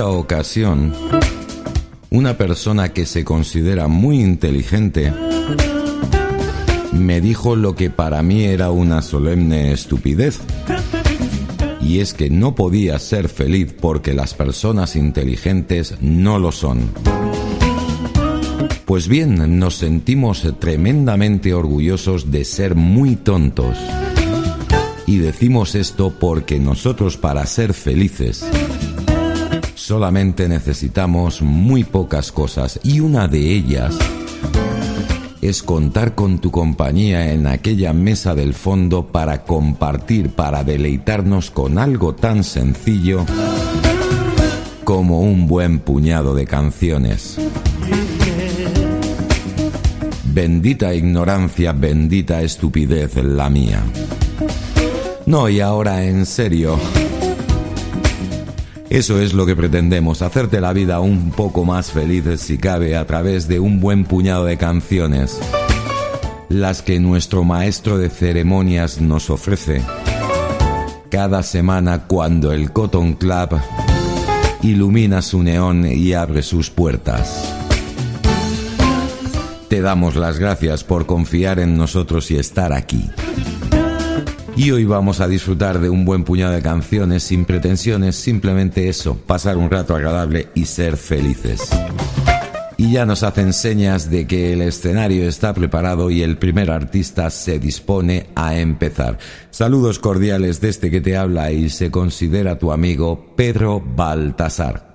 cierta ocasión, una persona que se considera muy inteligente me dijo lo que para mí era una solemne estupidez. Y es que no podía ser feliz porque las personas inteligentes no lo son. Pues bien, nos sentimos tremendamente orgullosos de ser muy tontos. Y decimos esto porque nosotros para ser felices solamente necesitamos muy pocas cosas y una de ellas es contar con tu compañía en aquella mesa del fondo para compartir, para deleitarnos con algo tan sencillo como un buen puñado de canciones. Bendita ignorancia, bendita estupidez la mía. No, y ahora en serio. Eso es lo que pretendemos, hacerte la vida un poco más feliz si cabe a través de un buen puñado de canciones, las que nuestro maestro de ceremonias nos ofrece cada semana cuando el Cotton Club ilumina su neón y abre sus puertas. Te damos las gracias por confiar en nosotros y estar aquí. Y hoy vamos a disfrutar de un buen puñado de canciones sin pretensiones, simplemente eso, pasar un rato agradable y ser felices. Y ya nos hacen señas de que el escenario está preparado y el primer artista se dispone a empezar. Saludos cordiales desde que te habla y se considera tu amigo Pedro Baltasar.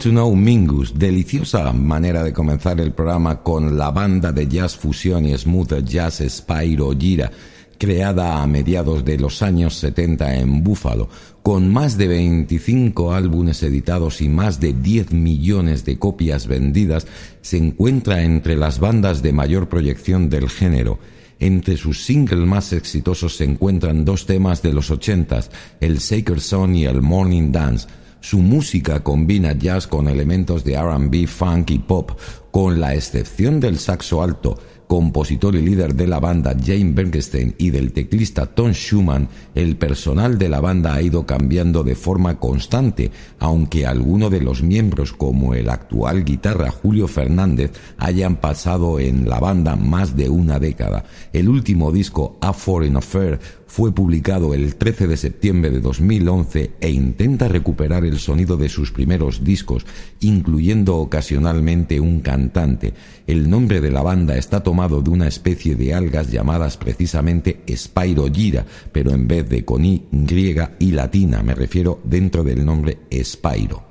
To Know Mingus, deliciosa manera de comenzar el programa con la banda de jazz fusión y smooth jazz Spyro Gira, creada a mediados de los años 70 en Buffalo, con más de 25 álbumes editados y más de 10 millones de copias vendidas, se encuentra entre las bandas de mayor proyección del género. Entre sus singles más exitosos se encuentran dos temas de los 80, el Sacred Song y el Morning Dance, su música combina jazz con elementos de RB, funk y pop, con la excepción del saxo alto, compositor y líder de la banda Jane Bergstein y del teclista Tom Schumann, el personal de la banda ha ido cambiando de forma constante, aunque algunos de los miembros, como el actual guitarra Julio Fernández, hayan pasado en la banda más de una década. El último disco, A Foreign Affair, fue publicado el 13 de septiembre de 2011 e intenta recuperar el sonido de sus primeros discos, incluyendo ocasionalmente un cantante. El nombre de la banda está tomado de una especie de algas llamadas precisamente Spirogyra, pero en vez de con I griega y latina, me refiero dentro del nombre Spyro.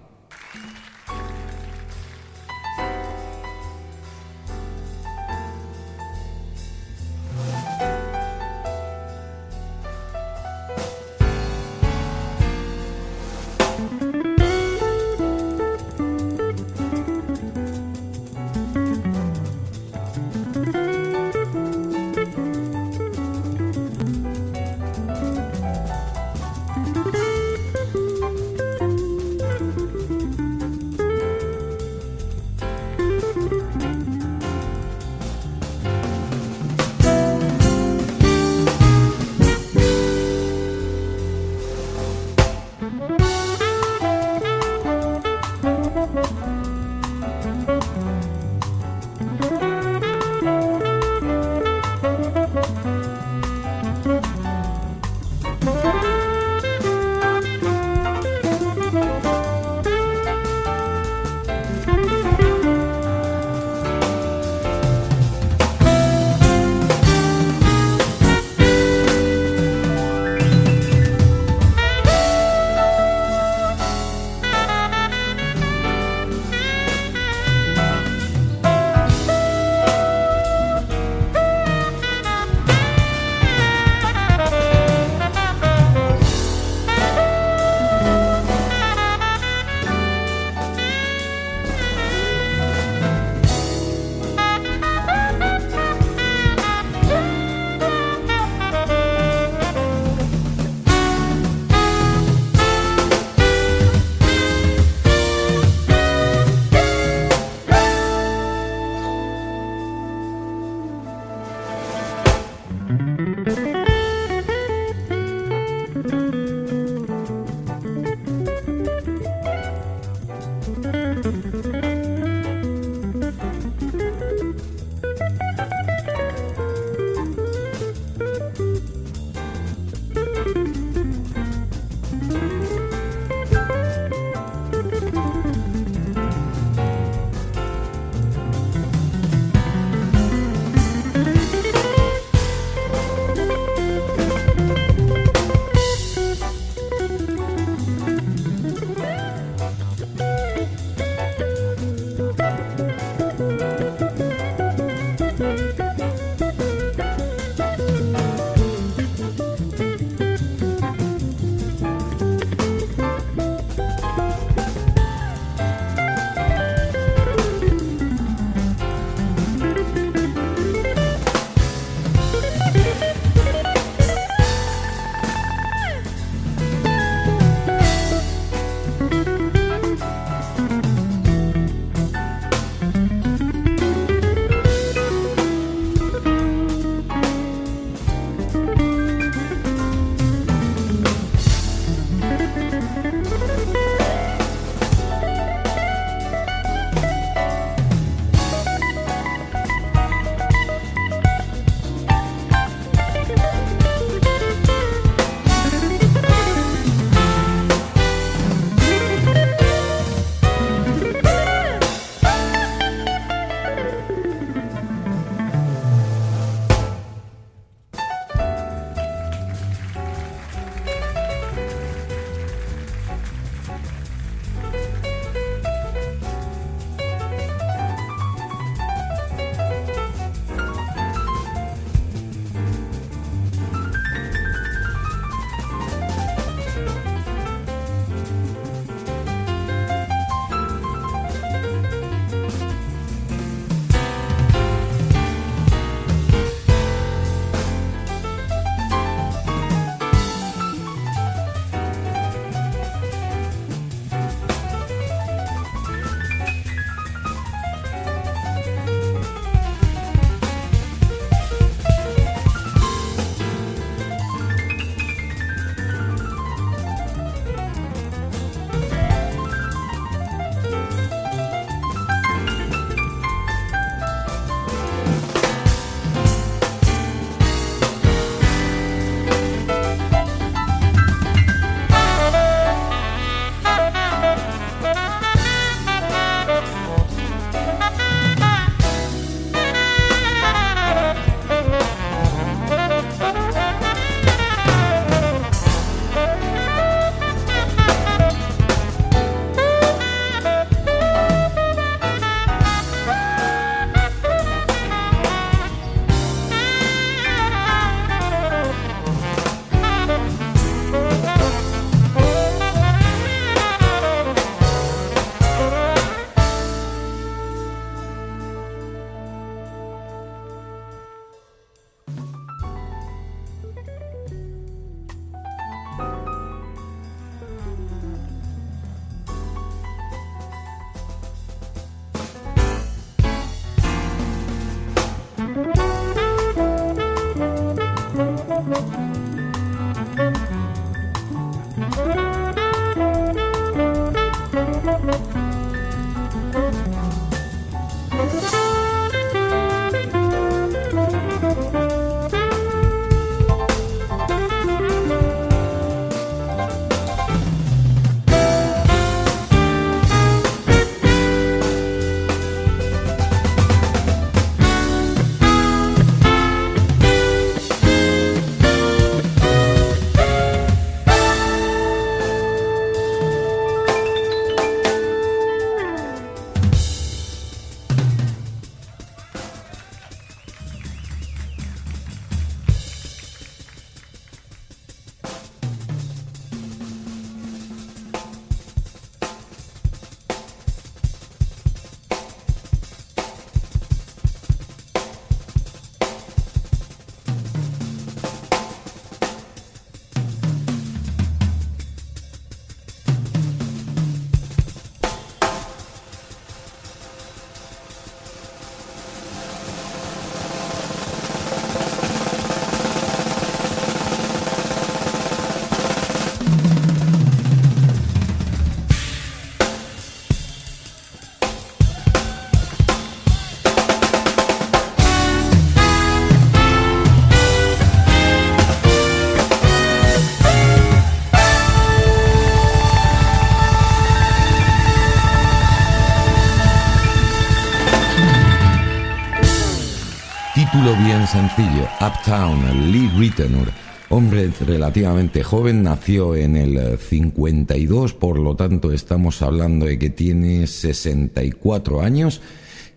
Estilo bien sencillo, Uptown, Lee Ritenour, hombre relativamente joven, nació en el 52, por lo tanto estamos hablando de que tiene 64 años.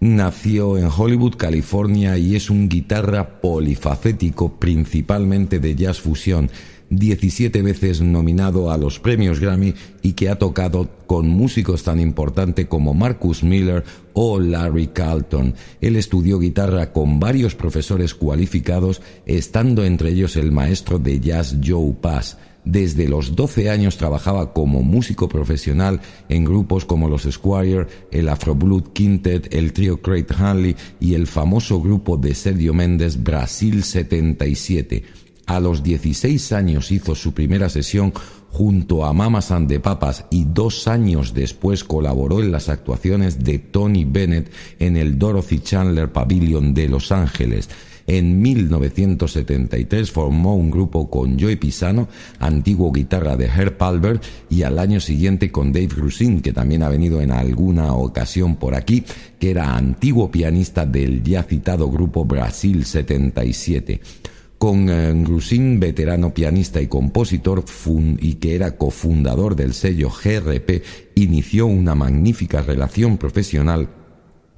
Nació en Hollywood, California y es un guitarra polifacético, principalmente de jazz fusión. 17 veces nominado a los premios Grammy y que ha tocado con músicos tan importantes como Marcus Miller o Larry Carlton. Él estudió guitarra con varios profesores cualificados, estando entre ellos el maestro de jazz Joe Pass. Desde los 12 años trabajaba como músico profesional en grupos como los Squire, el Afro Blood Quintet, el trío Craig Hanley y el famoso grupo de Sergio Méndez Brasil 77. A los 16 años hizo su primera sesión junto a Mamas and the Papas y dos años después colaboró en las actuaciones de Tony Bennett en el Dorothy Chandler Pavilion de Los Ángeles. En 1973 formó un grupo con Joey Pisano, antiguo guitarra de Herb Palmer, y al año siguiente con Dave Grusin, que también ha venido en alguna ocasión por aquí, que era antiguo pianista del ya citado grupo Brasil 77 con eh, Grusin, veterano pianista y compositor y que era cofundador del sello GRP, inició una magnífica relación profesional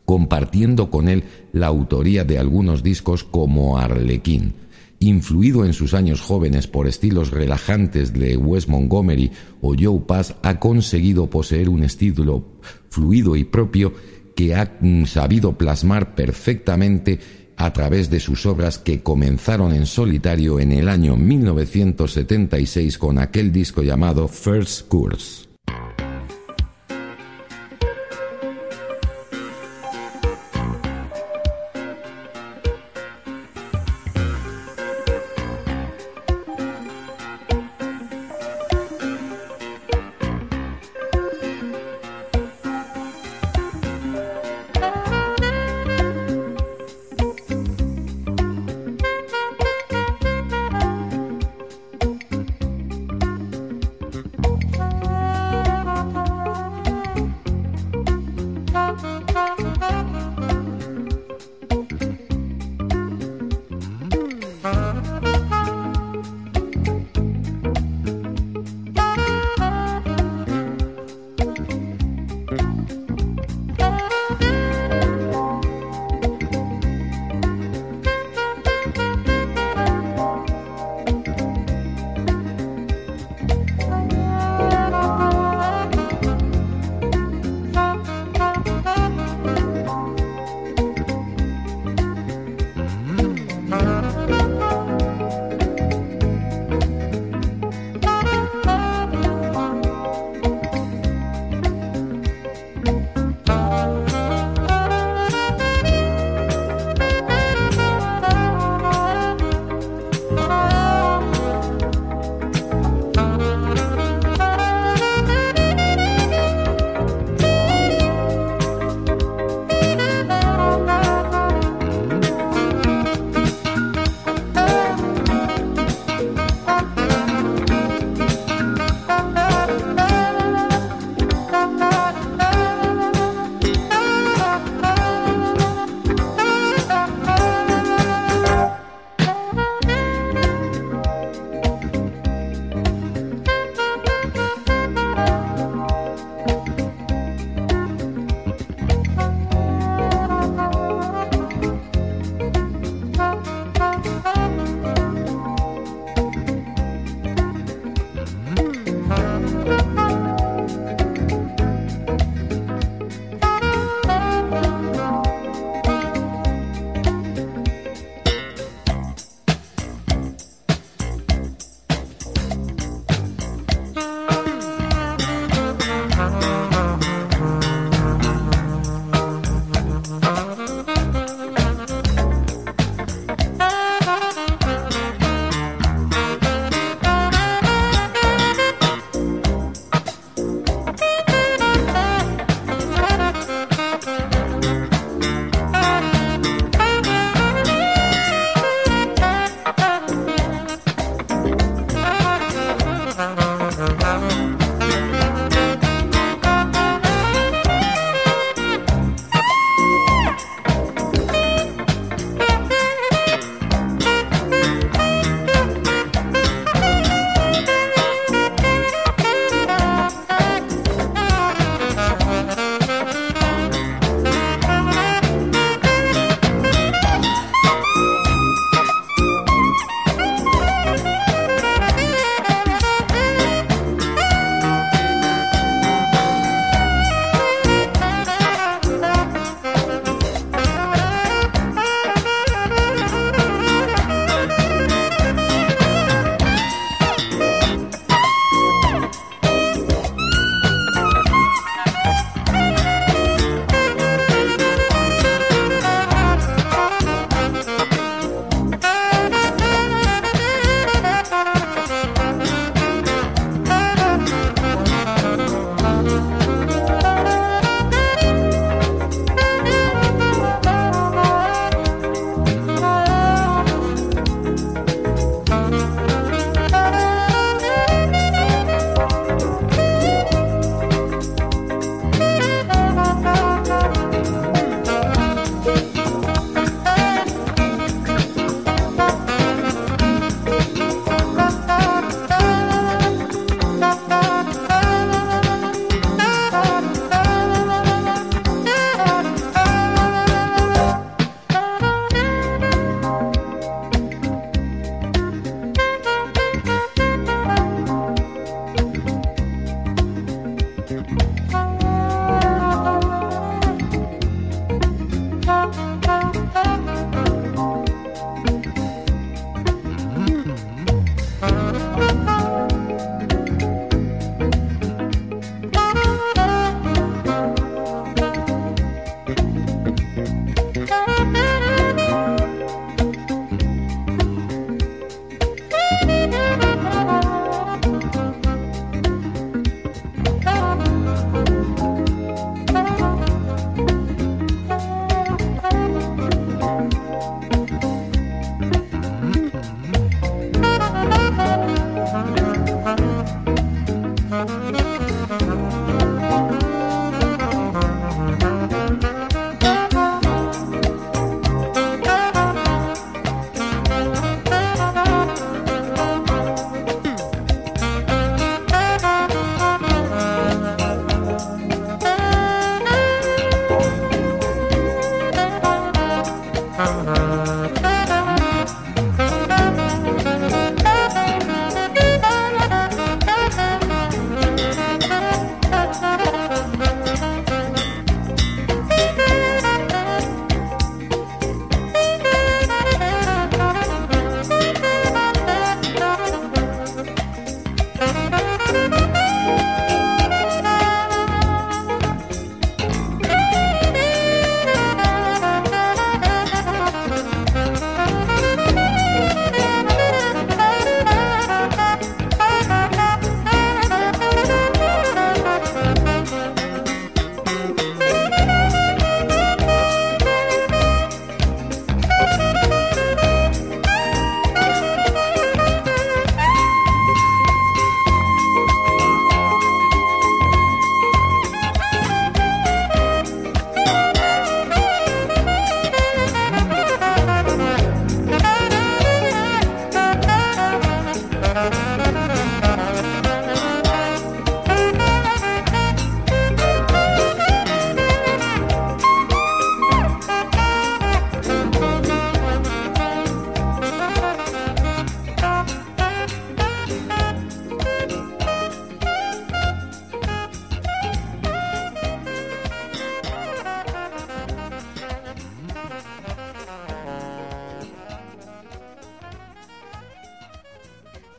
compartiendo con él la autoría de algunos discos como Arlequín. Influido en sus años jóvenes por estilos relajantes de Wes Montgomery o Joe Pass, ha conseguido poseer un estilo fluido y propio que ha mm, sabido plasmar perfectamente a través de sus obras que comenzaron en solitario en el año 1976 con aquel disco llamado First Course.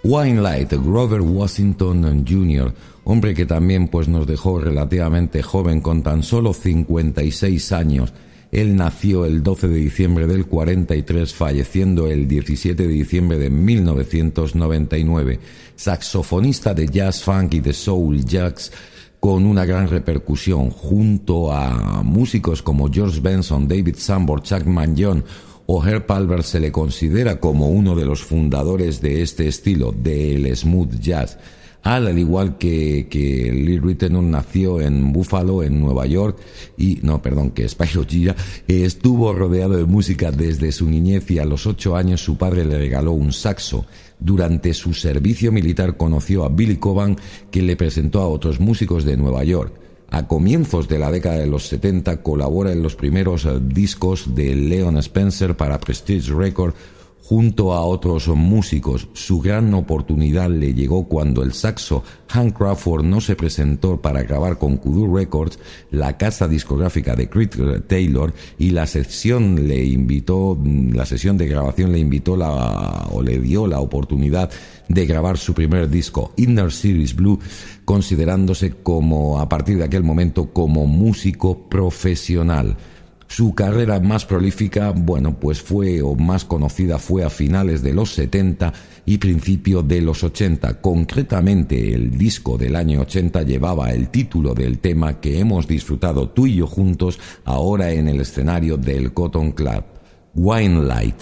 Wine Light, Grover Washington Jr., hombre que también pues nos dejó relativamente joven con tan solo 56 años. Él nació el 12 de diciembre del 43, falleciendo el 17 de diciembre de 1999. Saxofonista de jazz funk y de soul jazz con una gran repercusión junto a músicos como George Benson, David Sambor, Chuck Mangione O'Hare Palmer se le considera como uno de los fundadores de este estilo, del smooth jazz. Al, igual que, que Lee Ritenour nació en Buffalo, en Nueva York, y, no, perdón, que Spyro Gira, estuvo rodeado de música desde su niñez y a los ocho años su padre le regaló un saxo. Durante su servicio militar conoció a Billy Coban, que le presentó a otros músicos de Nueva York. A comienzos de la década de los 70 colabora en los primeros eh, discos de Leon Spencer para Prestige Records junto a otros músicos. Su gran oportunidad le llegó cuando el saxo Hank Crawford no se presentó para grabar con Kudu Records, la casa discográfica de Creed Taylor, y la sesión le invitó, la sesión de grabación le invitó la, o le dio la oportunidad de grabar su primer disco, Inner Series Blue, considerándose como, a partir de aquel momento, como músico profesional. Su carrera más prolífica, bueno, pues fue o más conocida fue a finales de los 70 y principio de los 80. Concretamente, el disco del año 80 llevaba el título del tema que hemos disfrutado tú y yo juntos ahora en el escenario del Cotton Club, Wine Light.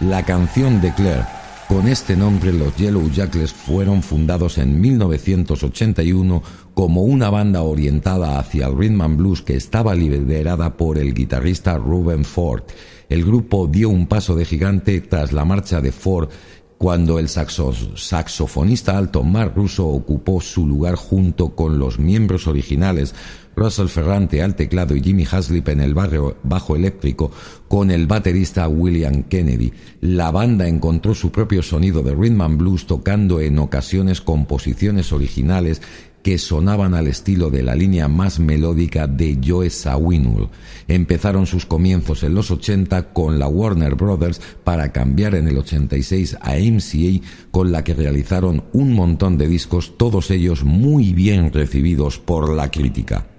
La canción de Claire. Con este nombre los Yellow Jackets fueron fundados en 1981 como una banda orientada hacia el rhythm and blues que estaba liderada por el guitarrista Ruben Ford. El grupo dio un paso de gigante tras la marcha de Ford cuando el saxofonista alto Mark Russo ocupó su lugar junto con los miembros originales Russell Ferrante al teclado y Jimmy Haslip en el barrio bajo eléctrico con el baterista William Kennedy. La banda encontró su propio sonido de rhythm and blues tocando en ocasiones composiciones originales que sonaban al estilo de la línea más melódica de Joe Zawinul. Empezaron sus comienzos en los 80 con la Warner Brothers para cambiar en el 86 a MCA con la que realizaron un montón de discos, todos ellos muy bien recibidos por la crítica.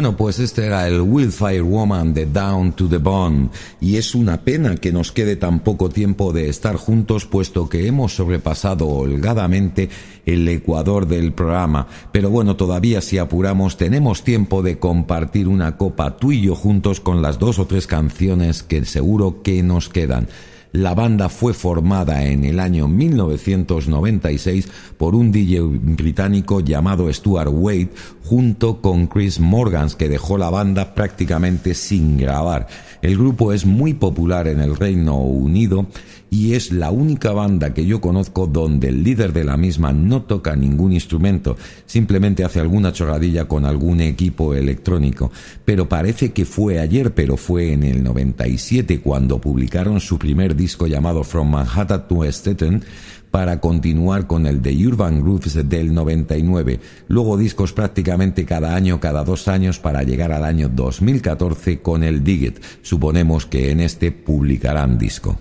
Bueno, pues este era el Wildfire Woman de Down to the Bone y es una pena que nos quede tan poco tiempo de estar juntos puesto que hemos sobrepasado holgadamente el ecuador del programa. Pero bueno, todavía si apuramos tenemos tiempo de compartir una copa tú y yo juntos con las dos o tres canciones que seguro que nos quedan. La banda fue formada en el año 1996 por un DJ británico llamado Stuart Wade junto con Chris Morgans que dejó la banda prácticamente sin grabar. El grupo es muy popular en el Reino Unido y es la única banda que yo conozco donde el líder de la misma no toca ningún instrumento, simplemente hace alguna chorradilla con algún equipo electrónico. Pero parece que fue ayer, pero fue en el 97 cuando publicaron su primer disco llamado From Manhattan to Staten para continuar con el de Urban Grooves del 99, luego discos prácticamente cada año, cada dos años para llegar al año 2014 con el Digit. Suponemos que en este publicarán disco.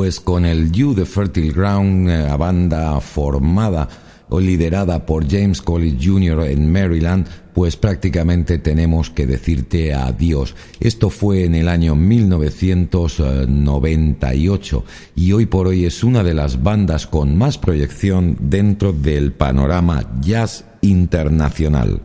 Pues con el You the Fertile Ground, eh, banda formada o liderada por James Collins Jr. en Maryland, pues prácticamente tenemos que decirte adiós. Esto fue en el año 1998 y hoy por hoy es una de las bandas con más proyección dentro del panorama jazz internacional.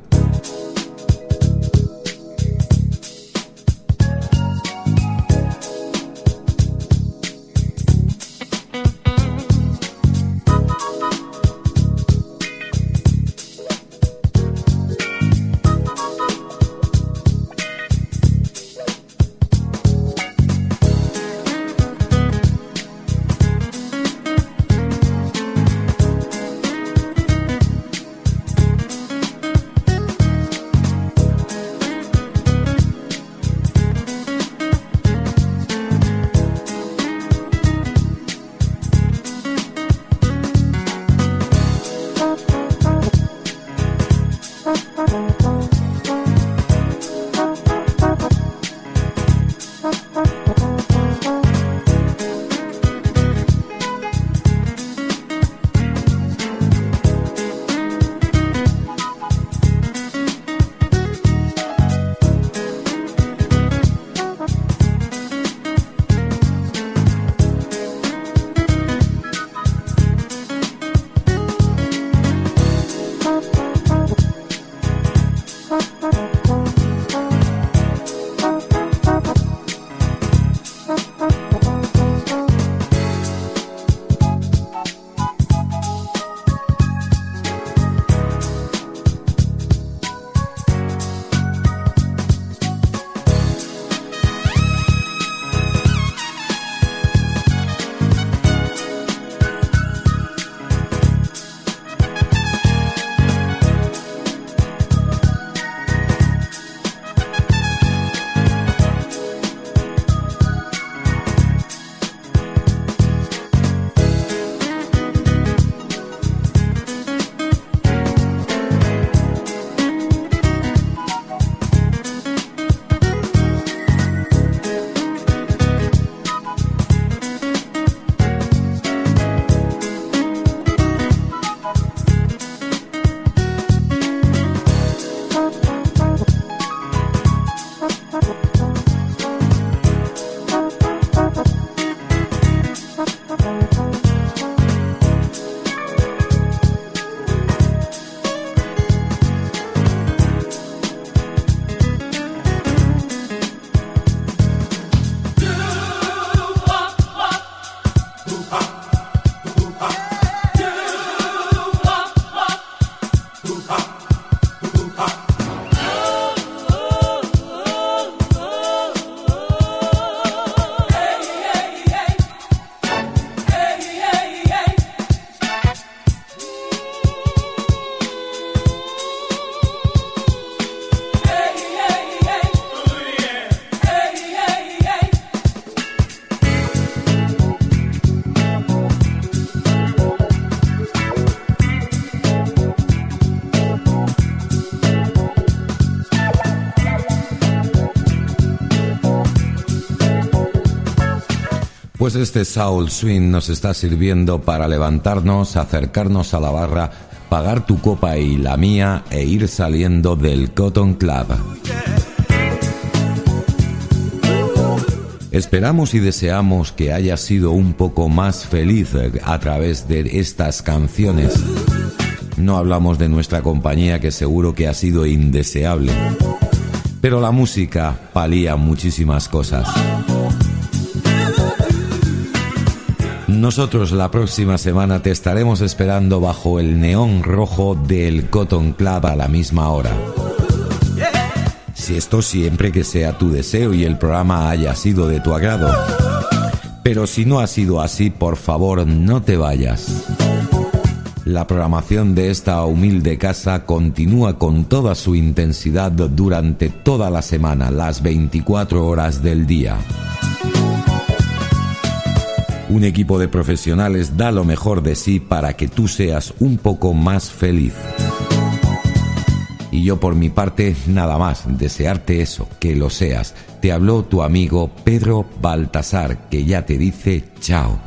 Pues este Soul Swing nos está sirviendo para levantarnos, acercarnos a la barra, pagar tu copa y la mía e ir saliendo del Cotton Club. Esperamos y deseamos que haya sido un poco más feliz a través de estas canciones. No hablamos de nuestra compañía que seguro que ha sido indeseable, pero la música palía muchísimas cosas. Nosotros la próxima semana te estaremos esperando bajo el neón rojo del Cotton Club a la misma hora. Si esto siempre que sea tu deseo y el programa haya sido de tu agrado. Pero si no ha sido así, por favor no te vayas. La programación de esta humilde casa continúa con toda su intensidad durante toda la semana, las 24 horas del día. Un equipo de profesionales da lo mejor de sí para que tú seas un poco más feliz. Y yo por mi parte nada más, desearte eso, que lo seas. Te habló tu amigo Pedro Baltasar, que ya te dice chao.